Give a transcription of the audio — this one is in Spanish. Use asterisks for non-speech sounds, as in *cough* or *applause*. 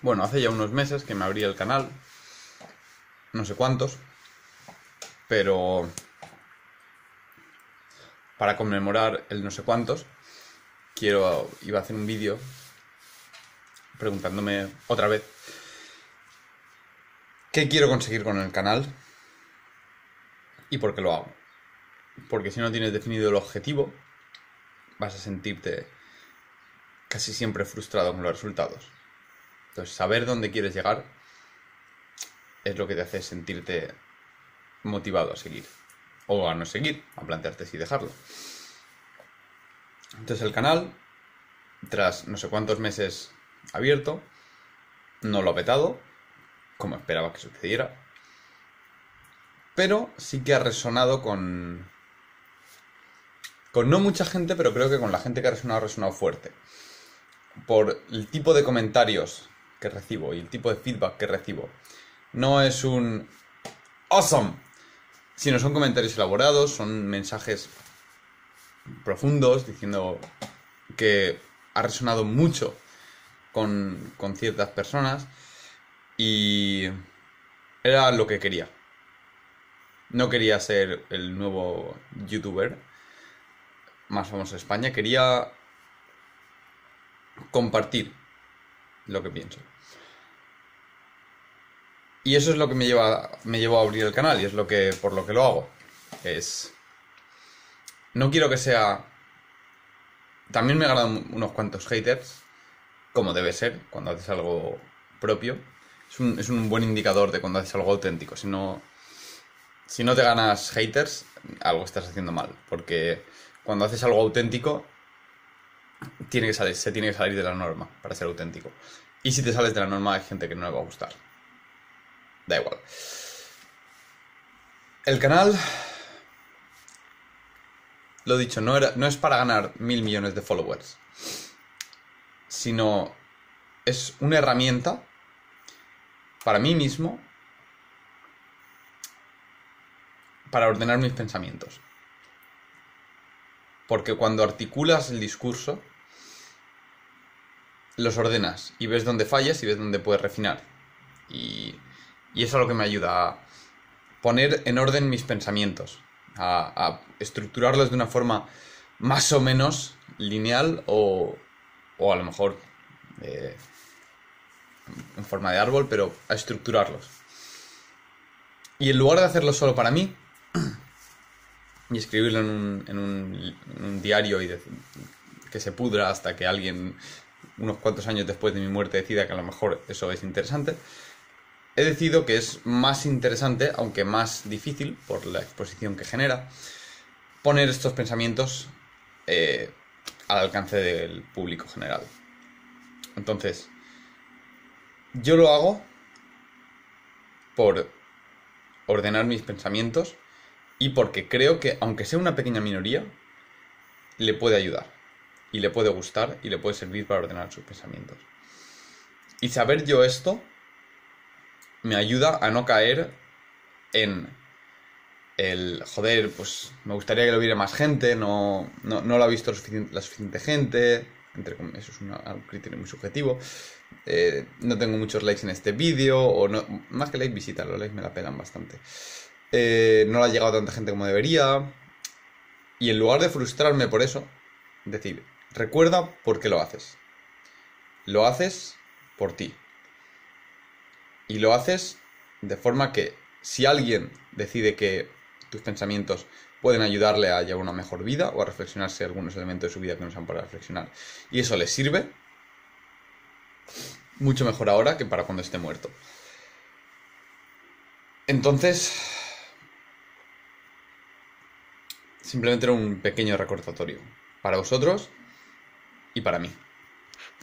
Bueno, hace ya unos meses que me abrí el canal, no sé cuántos, pero para conmemorar el no sé cuántos, quiero, iba a hacer un vídeo preguntándome otra vez qué quiero conseguir con el canal y por qué lo hago. Porque si no tienes definido el objetivo, vas a sentirte casi siempre frustrado con los resultados. Entonces, saber dónde quieres llegar es lo que te hace sentirte motivado a seguir. O a no seguir, a plantearte si dejarlo. Entonces el canal, tras no sé cuántos meses abierto, no lo ha petado, como esperaba que sucediera. Pero sí que ha resonado con... Con no mucha gente, pero creo que con la gente que ha resonado ha resonado fuerte. Por el tipo de comentarios que recibo y el tipo de feedback que recibo. No es un awesome, sino son comentarios elaborados, son mensajes profundos diciendo que ha resonado mucho con, con ciertas personas y era lo que quería. No quería ser el nuevo youtuber más famoso de España, quería compartir lo que pienso. Y eso es lo que me lleva, me llevó a abrir el canal y es lo que, por lo que lo hago. Es... No quiero que sea... También me agradan unos cuantos haters, como debe ser, cuando haces algo propio. Es un, es un buen indicador de cuando haces algo auténtico. Si no, si no te ganas haters, algo estás haciendo mal. Porque cuando haces algo auténtico, tiene que salir, se tiene que salir de la norma para ser auténtico. Y si te sales de la norma hay gente que no le va a gustar. Da igual. El canal, lo dicho, no, era, no es para ganar mil millones de followers, sino es una herramienta para mí mismo para ordenar mis pensamientos. Porque cuando articulas el discurso, los ordenas y ves dónde fallas y ves dónde puedes refinar. Y, y eso es lo que me ayuda a poner en orden mis pensamientos, a, estructurarlos de una forma más o menos lineal o, o a lo mejor eh, en forma de árbol, pero a estructurarlos. Y en lugar de hacerlo solo para mí, *clears throat* y escribirlo en un, en un, diario y que se pudra hasta que alguien, unos cuantos años después de mi muerte, decida que a lo mejor eso es interesante, he decidido que es más interesante, aunque más difícil por la exposición que genera, poner estos pensamientos eh, al alcance del público general. Entonces, yo lo hago por ordenar mis pensamientos y porque creo que, aunque sea una pequeña minoría, le puede ayudar y le puede gustar y le puede servir para ordenar sus pensamientos. Y saber yo esto me ayuda a no caer en el joder, pues me gustaría que lo viera más gente, no, no, no lo ha visto lo suficien- la suficiente gente, entre eso es un criterio muy subjetivo. eh, no tengo muchos likes en este vídeo, o no, más que likes, visitas, los likes me la pelan bastante. Eh, no le ha llegado a tanta gente como debería. Y en lugar de frustrarme por eso, decir, recuerda por qué lo haces. Lo haces por ti. Y lo haces de forma que si alguien decide que tus pensamientos pueden ayudarle a llevar una mejor vida o a reflexionarse algunos elementos de su vida que no sean para reflexionar, y eso le sirve, mucho mejor ahora que para cuando esté muerto. Entonces, simplemente era un pequeño recordatorio para vosotros y para mí.